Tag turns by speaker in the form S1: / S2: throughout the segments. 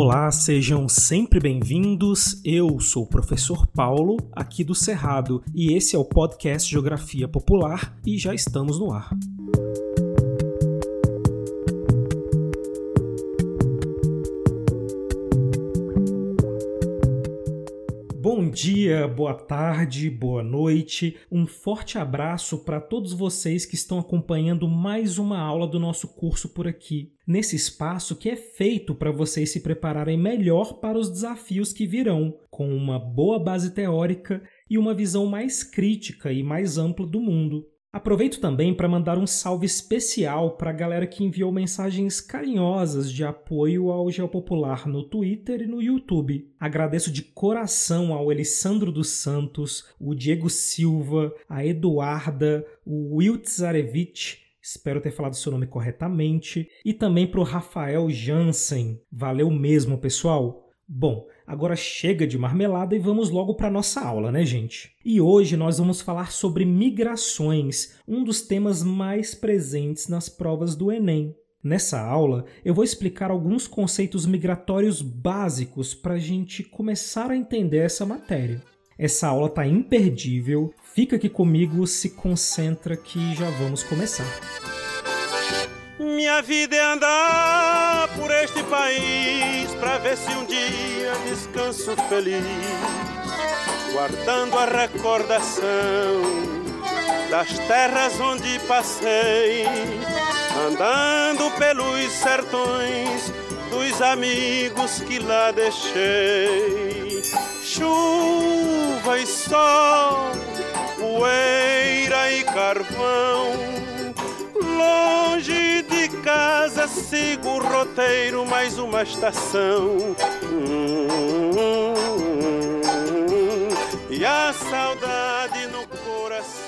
S1: Olá, sejam sempre bem-vindos. Eu sou o professor Paulo, aqui do Cerrado, e esse é o podcast Geografia Popular e já estamos no ar. Dia, boa tarde, boa noite. Um forte abraço para todos vocês que estão acompanhando mais uma aula do nosso curso por aqui, nesse espaço que é feito para vocês se prepararem melhor para os desafios que virão, com uma boa base teórica e uma visão mais crítica e mais ampla do mundo. Aproveito também para mandar um salve especial para a galera que enviou mensagens carinhosas de apoio ao Geopopular no Twitter e no YouTube. Agradeço de coração ao Alessandro dos Santos, o Diego Silva, a Eduarda, o Will Tsarevich, espero ter falado seu nome corretamente, e também para o Rafael Jansen. Valeu mesmo, pessoal! Bom, agora chega de marmelada e vamos logo para nossa aula, né, gente? E hoje nós vamos falar sobre migrações, um dos temas mais presentes nas provas do Enem. Nessa aula, eu vou explicar alguns conceitos migratórios básicos para a gente começar a entender essa matéria. Essa aula tá imperdível, fica aqui comigo, se concentra que já vamos começar.
S2: Minha vida é andar por este país pra ver se um dia descanso feliz, guardando a recordação das terras onde passei, andando pelos sertões dos amigos que lá deixei. Chuva e sol, poeira e carvão longe casa, sigo o roteiro, mais uma estação. e a saudade no coração.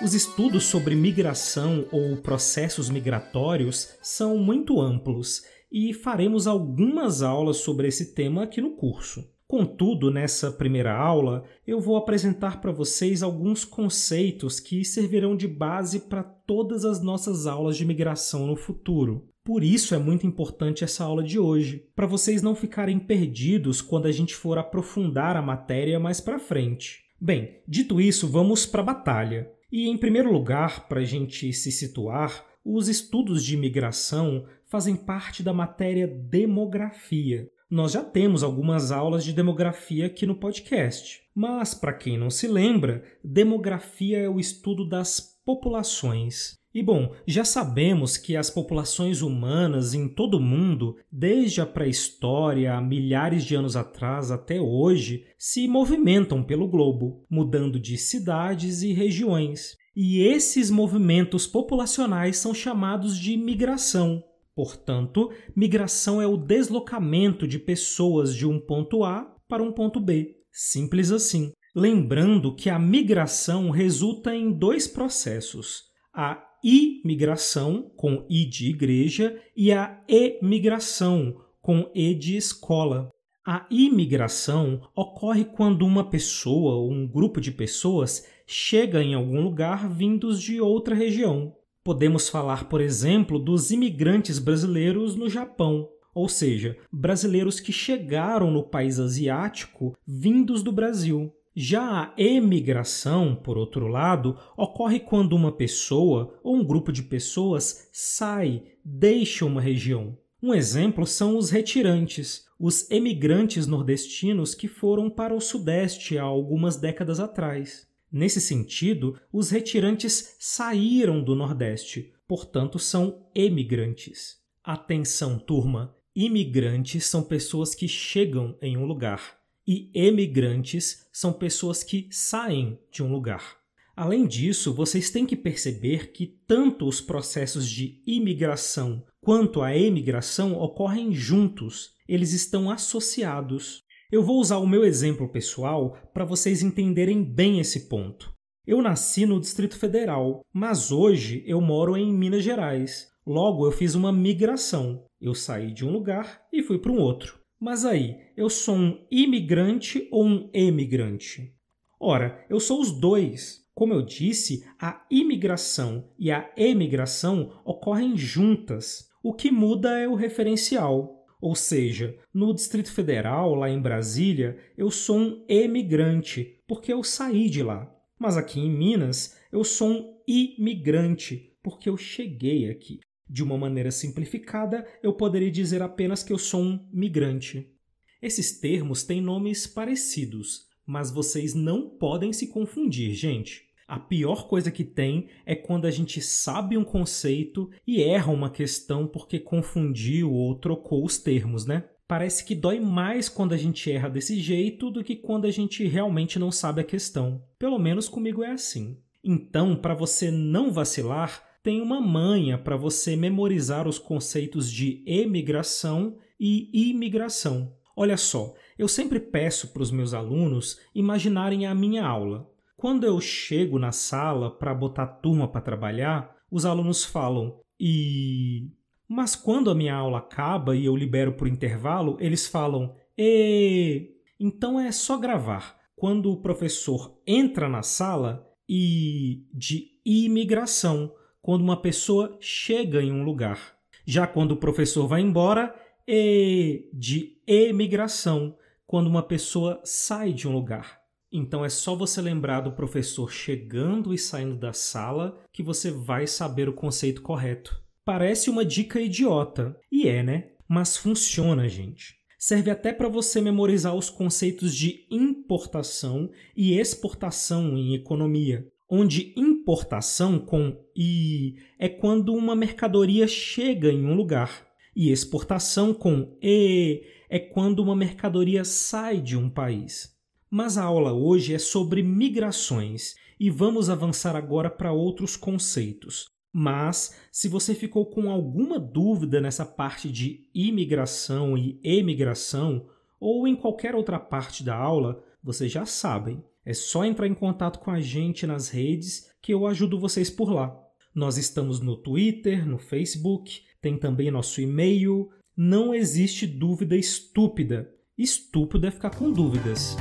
S1: Os estudos sobre migração ou processos migratórios são muito amplos e faremos algumas aulas sobre esse tema aqui no curso. Contudo, nessa primeira aula, eu vou apresentar para vocês alguns conceitos que servirão de base para todas as nossas aulas de migração no futuro. Por isso é muito importante essa aula de hoje, para vocês não ficarem perdidos quando a gente for aprofundar a matéria mais para frente. Bem, dito isso, vamos para a batalha. E em primeiro lugar, para a gente se situar, os estudos de migração fazem parte da matéria demografia. Nós já temos algumas aulas de demografia aqui no podcast, mas para quem não se lembra, demografia é o estudo das populações. E bom, já sabemos que as populações humanas em todo o mundo, desde a pré-história milhares de anos atrás até hoje, se movimentam pelo globo, mudando de cidades e regiões. E esses movimentos populacionais são chamados de migração. Portanto, migração é o deslocamento de pessoas de um ponto A para um ponto B. Simples assim. Lembrando que a migração resulta em dois processos: a imigração, com I de igreja, e a emigração, com E de escola. A imigração ocorre quando uma pessoa ou um grupo de pessoas chega em algum lugar vindos de outra região. Podemos falar, por exemplo, dos imigrantes brasileiros no Japão, ou seja, brasileiros que chegaram no país asiático vindos do Brasil. Já a emigração, por outro lado, ocorre quando uma pessoa ou um grupo de pessoas sai, deixa uma região. Um exemplo são os retirantes, os emigrantes nordestinos que foram para o Sudeste há algumas décadas atrás. Nesse sentido, os retirantes saíram do Nordeste, portanto, são emigrantes. Atenção, turma! Imigrantes são pessoas que chegam em um lugar e emigrantes são pessoas que saem de um lugar. Além disso, vocês têm que perceber que tanto os processos de imigração quanto a emigração ocorrem juntos, eles estão associados. Eu vou usar o meu exemplo pessoal para vocês entenderem bem esse ponto. Eu nasci no Distrito Federal, mas hoje eu moro em Minas Gerais. Logo, eu fiz uma migração. Eu saí de um lugar e fui para um outro. Mas aí, eu sou um imigrante ou um emigrante? Ora, eu sou os dois. Como eu disse, a imigração e a emigração ocorrem juntas. O que muda é o referencial. Ou seja, no Distrito Federal, lá em Brasília, eu sou um emigrante, porque eu saí de lá. Mas aqui em Minas, eu sou um imigrante, porque eu cheguei aqui. De uma maneira simplificada, eu poderia dizer apenas que eu sou um migrante. Esses termos têm nomes parecidos, mas vocês não podem se confundir, gente. A pior coisa que tem é quando a gente sabe um conceito e erra uma questão porque confundiu ou trocou os termos, né? Parece que dói mais quando a gente erra desse jeito do que quando a gente realmente não sabe a questão. Pelo menos comigo é assim. Então, para você não vacilar, tem uma manha para você memorizar os conceitos de emigração e imigração. Olha só, eu sempre peço para os meus alunos imaginarem a minha aula. Quando eu chego na sala para botar a turma para trabalhar, os alunos falam: "E mas quando a minha aula acaba e eu libero por intervalo, eles falam: "E então é só gravar. Quando o professor entra na sala e de imigração, quando uma pessoa chega em um lugar. Já quando o professor vai embora, é de emigração, quando uma pessoa sai de um lugar. Então é só você lembrar do professor chegando e saindo da sala que você vai saber o conceito correto. Parece uma dica idiota, e é, né? Mas funciona, gente. Serve até para você memorizar os conceitos de importação e exportação em economia onde importação com i é quando uma mercadoria chega em um lugar e exportação com e é quando uma mercadoria sai de um país. Mas a aula hoje é sobre migrações e vamos avançar agora para outros conceitos. Mas, se você ficou com alguma dúvida nessa parte de imigração e emigração, ou em qualquer outra parte da aula, vocês já sabem. É só entrar em contato com a gente nas redes que eu ajudo vocês por lá. Nós estamos no Twitter, no Facebook, tem também nosso e-mail. Não existe dúvida estúpida. Estúpido é ficar com dúvidas.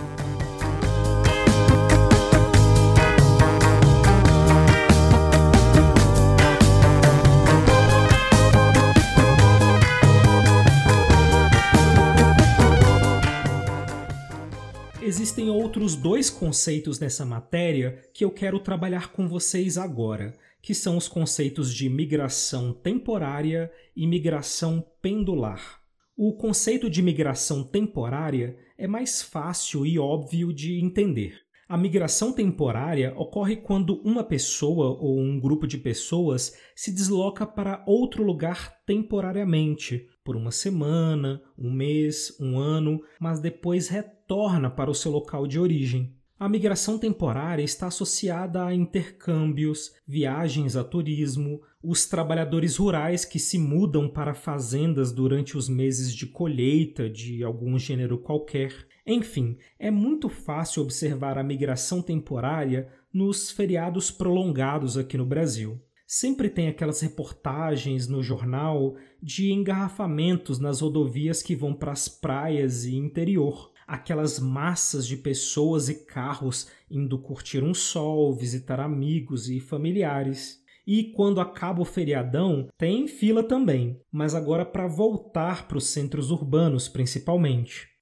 S1: Existem outros dois conceitos nessa matéria que eu quero trabalhar com vocês agora, que são os conceitos de migração temporária e migração pendular. O conceito de migração temporária é mais fácil e óbvio de entender. A migração temporária ocorre quando uma pessoa ou um grupo de pessoas se desloca para outro lugar temporariamente, por uma semana, um mês, um ano, mas depois retorna para o seu local de origem. A migração temporária está associada a intercâmbios, viagens a turismo, os trabalhadores rurais que se mudam para fazendas durante os meses de colheita de algum gênero qualquer. Enfim, é muito fácil observar a migração temporária nos feriados prolongados aqui no Brasil. Sempre tem aquelas reportagens no jornal de engarrafamentos nas rodovias que vão para as praias e interior. Aquelas massas de pessoas e carros indo curtir um sol, visitar amigos e familiares. E quando acaba o feriadão, tem fila também, mas agora para voltar para os centros urbanos principalmente.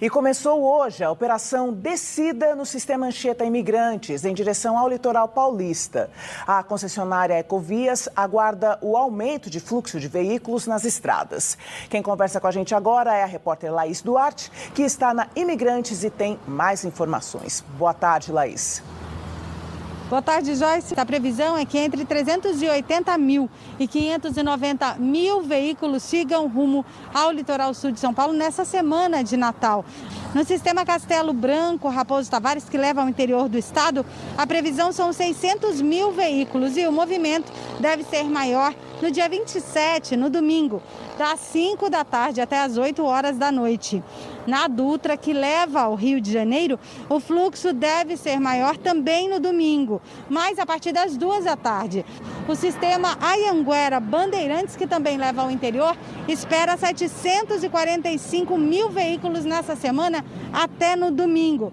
S3: E começou hoje a operação Descida no Sistema Anchieta Imigrantes, em direção ao litoral paulista. A concessionária Ecovias aguarda o aumento de fluxo de veículos nas estradas. Quem conversa com a gente agora é a repórter Laís Duarte, que está na Imigrantes e tem mais informações. Boa tarde, Laís.
S4: Boa tarde, Joyce. A previsão é que entre 380 mil e 590 mil veículos sigam rumo ao litoral sul de São Paulo nessa semana de Natal. No sistema Castelo Branco, Raposo Tavares, que leva ao interior do estado, a previsão são 600 mil veículos e o movimento deve ser maior no dia 27, no domingo, das 5 da tarde até as 8 horas da noite. Na Dutra, que leva ao Rio de Janeiro, o fluxo deve ser maior também no domingo, mas a partir das 2 da tarde. O sistema Ayanguera Bandeirantes, que também leva ao interior, espera 745 mil veículos nessa semana até no domingo.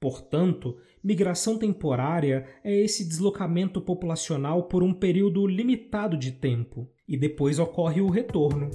S1: Portanto, Migração temporária é esse deslocamento populacional por um período limitado de tempo. e depois ocorre o retorno.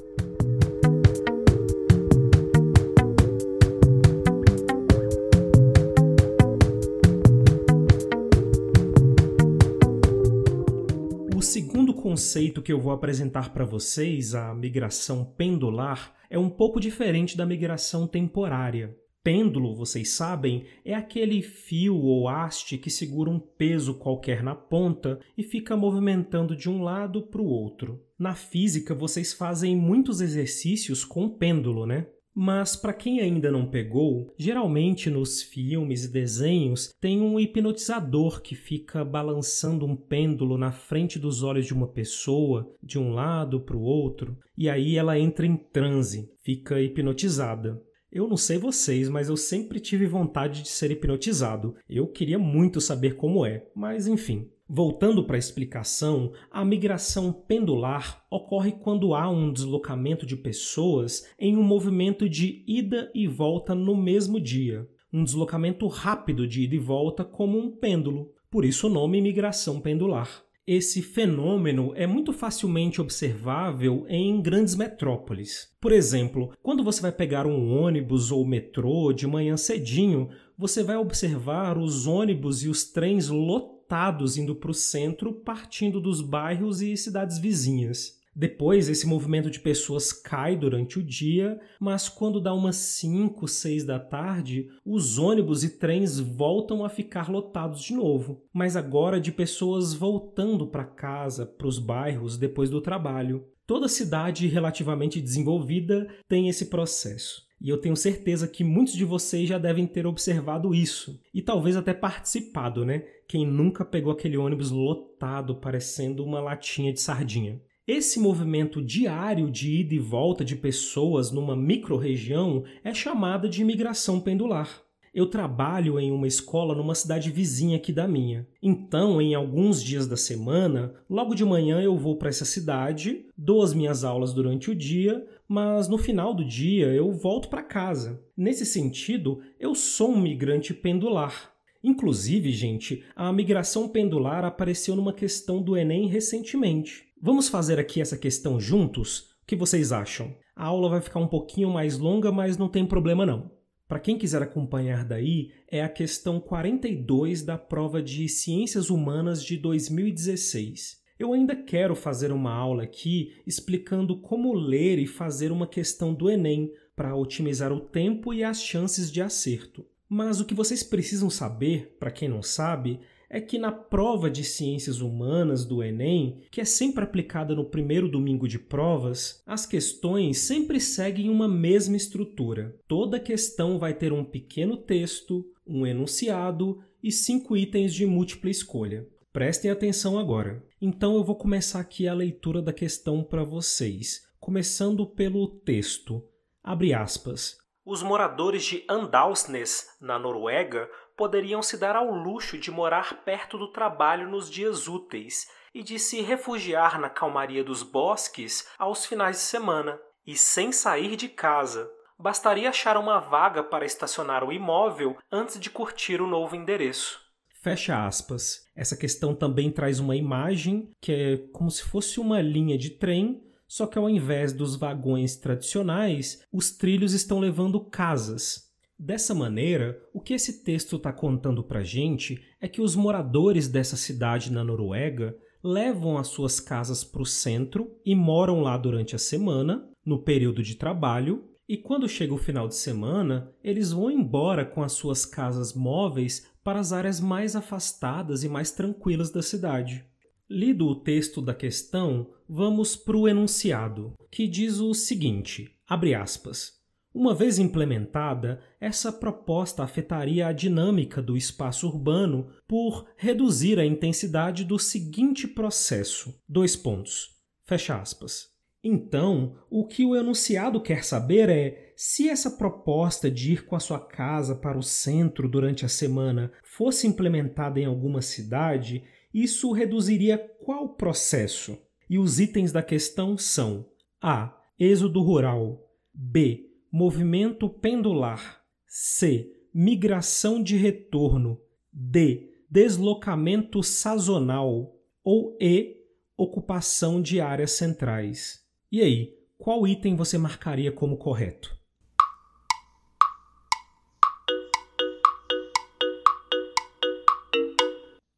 S1: O segundo conceito que eu vou apresentar para vocês, a migração pendular, é um pouco diferente da migração temporária. Pêndulo, vocês sabem, é aquele fio ou haste que segura um peso qualquer na ponta e fica movimentando de um lado para o outro. Na física, vocês fazem muitos exercícios com pêndulo, né? Mas para quem ainda não pegou, geralmente nos filmes e desenhos tem um hipnotizador que fica balançando um pêndulo na frente dos olhos de uma pessoa, de um lado para o outro, e aí ela entra em transe, fica hipnotizada. Eu não sei vocês, mas eu sempre tive vontade de ser hipnotizado. Eu queria muito saber como é, mas enfim. Voltando para a explicação, a migração pendular ocorre quando há um deslocamento de pessoas em um movimento de ida e volta no mesmo dia. Um deslocamento rápido de ida e volta, como um pêndulo. Por isso o nome migração pendular. Esse fenômeno é muito facilmente observável em grandes metrópoles. Por exemplo, quando você vai pegar um ônibus ou metrô de manhã cedinho, você vai observar os ônibus e os trens lotados indo para o centro, partindo dos bairros e cidades vizinhas. Depois, esse movimento de pessoas cai durante o dia, mas quando dá umas 5, 6 da tarde, os ônibus e trens voltam a ficar lotados de novo, mas agora de pessoas voltando para casa, para os bairros depois do trabalho. Toda cidade relativamente desenvolvida tem esse processo. E eu tenho certeza que muitos de vocês já devem ter observado isso e talvez até participado, né? Quem nunca pegou aquele ônibus lotado parecendo uma latinha de sardinha. Esse movimento diário de ida e volta de pessoas numa microrregião é chamada de imigração pendular. Eu trabalho em uma escola numa cidade vizinha aqui da minha. Então, em alguns dias da semana, logo de manhã eu vou para essa cidade, dou as minhas aulas durante o dia, mas no final do dia eu volto para casa. Nesse sentido, eu sou um migrante pendular. Inclusive, gente, a migração pendular apareceu numa questão do Enem recentemente. Vamos fazer aqui essa questão juntos? O que vocês acham? A aula vai ficar um pouquinho mais longa, mas não tem problema não. Para quem quiser acompanhar daí, é a questão 42 da prova de Ciências Humanas de 2016. Eu ainda quero fazer uma aula aqui explicando como ler e fazer uma questão do Enem para otimizar o tempo e as chances de acerto. Mas o que vocês precisam saber, para quem não sabe, é que na prova de ciências humanas do Enem, que é sempre aplicada no primeiro domingo de provas, as questões sempre seguem uma mesma estrutura. Toda questão vai ter um pequeno texto, um enunciado e cinco itens de múltipla escolha. Prestem atenção agora. Então eu vou começar aqui a leitura da questão para vocês, começando pelo texto. Abre aspas. Os moradores de Andalsnes, na Noruega, poderiam se dar ao luxo de morar perto do trabalho nos dias úteis e de se refugiar na calmaria dos bosques aos finais de semana, e sem sair de casa. Bastaria achar uma vaga para estacionar o imóvel antes de curtir o novo endereço. Fecha aspas. Essa questão também traz uma imagem que é como se fosse uma linha de trem, só que ao invés dos vagões tradicionais, os trilhos estão levando casas, Dessa maneira, o que esse texto está contando para gente é que os moradores dessa cidade na Noruega levam as suas casas para o centro e moram lá durante a semana, no período de trabalho, e quando chega o final de semana, eles vão embora com as suas casas móveis para as áreas mais afastadas e mais tranquilas da cidade. Lido o texto da questão, vamos para o enunciado, que diz o seguinte: abre aspas. Uma vez implementada, essa proposta afetaria a dinâmica do espaço urbano por reduzir a intensidade do seguinte processo. Dois pontos. Fecha aspas. Então, o que o enunciado quer saber é se essa proposta de ir com a sua casa para o centro durante a semana fosse implementada em alguma cidade, isso reduziria qual processo? E os itens da questão são: A. Êxodo rural. B movimento pendular. C. Migração de retorno. D. Deslocamento sazonal. Ou E. ocupação de áreas centrais. E aí, qual item você marcaria como correto?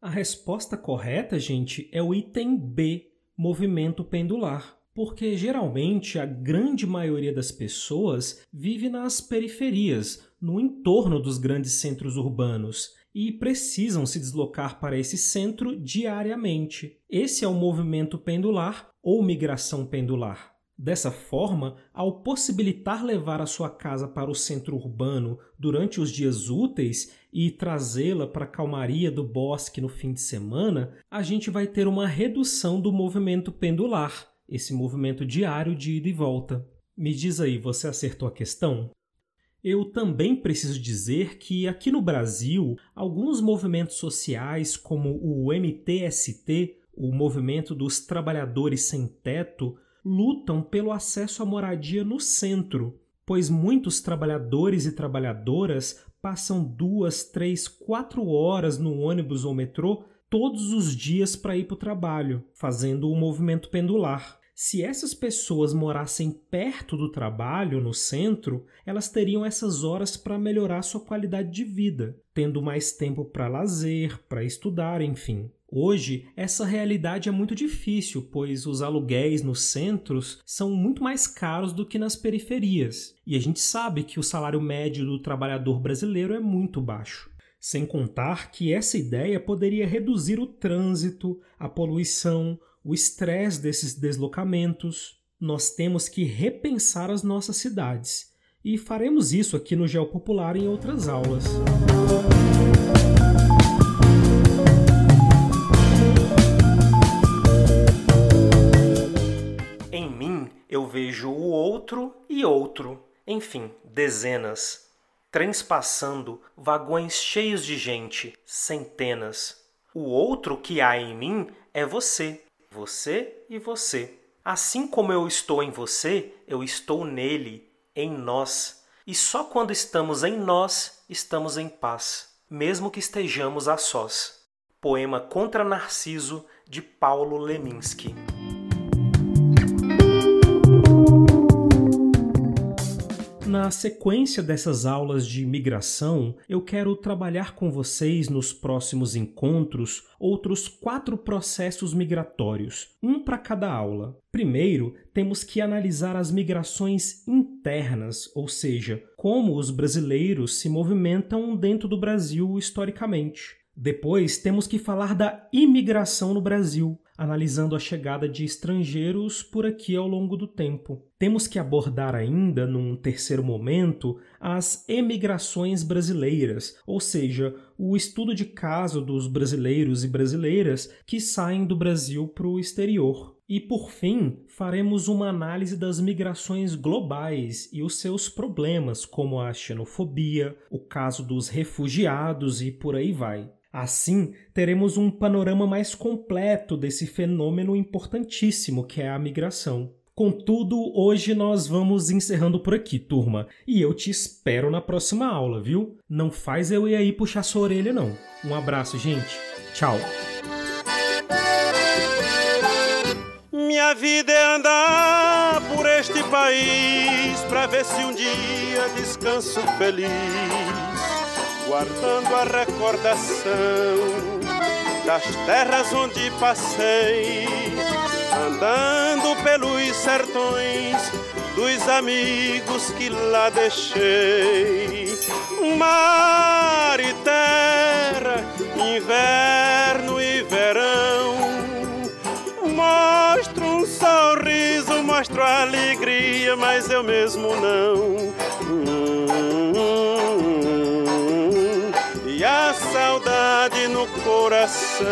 S1: A resposta correta, gente, é o item B, movimento pendular. Porque geralmente a grande maioria das pessoas vive nas periferias, no entorno dos grandes centros urbanos, e precisam se deslocar para esse centro diariamente. Esse é o movimento pendular ou migração pendular. Dessa forma, ao possibilitar levar a sua casa para o centro urbano durante os dias úteis e trazê-la para a calmaria do bosque no fim de semana, a gente vai ter uma redução do movimento pendular, esse movimento diário de ida e volta. Me diz aí, você acertou a questão? Eu também preciso dizer que aqui no Brasil, alguns movimentos sociais, como o MTST, o Movimento dos Trabalhadores Sem Teto, lutam pelo acesso à moradia no centro, pois muitos trabalhadores e trabalhadoras passam duas, três, quatro horas no ônibus ou metrô todos os dias para ir para o trabalho, fazendo o movimento pendular. Se essas pessoas morassem perto do trabalho, no centro, elas teriam essas horas para melhorar sua qualidade de vida, tendo mais tempo para lazer, para estudar, enfim. Hoje, essa realidade é muito difícil, pois os aluguéis nos centros são muito mais caros do que nas periferias. E a gente sabe que o salário médio do trabalhador brasileiro é muito baixo. Sem contar que essa ideia poderia reduzir o trânsito, a poluição, o estresse desses deslocamentos. Nós temos que repensar as nossas cidades. E faremos isso aqui no Geopopular em outras aulas. eu vejo o outro e outro, enfim, dezenas. Trens passando, vagões cheios de gente, centenas. O outro que há em mim é você, você e você. Assim como eu estou em você, eu estou nele, em nós. E só quando estamos em nós, estamos em paz, mesmo que estejamos a sós. Poema Contra Narciso, de Paulo Leminski. Na sequência dessas aulas de migração, eu quero trabalhar com vocês nos próximos encontros outros quatro processos migratórios, um para cada aula. Primeiro, temos que analisar as migrações internas, ou seja, como os brasileiros se movimentam dentro do Brasil historicamente. Depois, temos que falar da imigração no Brasil, analisando a chegada de estrangeiros por aqui ao longo do tempo. Temos que abordar ainda, num terceiro momento, as emigrações brasileiras, ou seja, o estudo de caso dos brasileiros e brasileiras que saem do Brasil para o exterior. E por fim, faremos uma análise das migrações globais e os seus problemas, como a xenofobia, o caso dos refugiados e por aí vai. Assim, teremos um panorama mais completo desse fenômeno importantíssimo que é a migração. Contudo, hoje nós vamos encerrando por aqui, turma, e eu te espero na próxima aula, viu? Não faz eu ir aí puxar sua orelha, não. Um abraço, gente. Tchau.
S2: Minha vida é andar por este país pra ver se um dia descanso feliz guardando a recordação das terras onde passei, andando pelos sertões dos amigos que lá deixei. Mar e terra, inverno e verão. Mostro um sorriso, mostro alegria, mas eu mesmo não. Hum, no coração.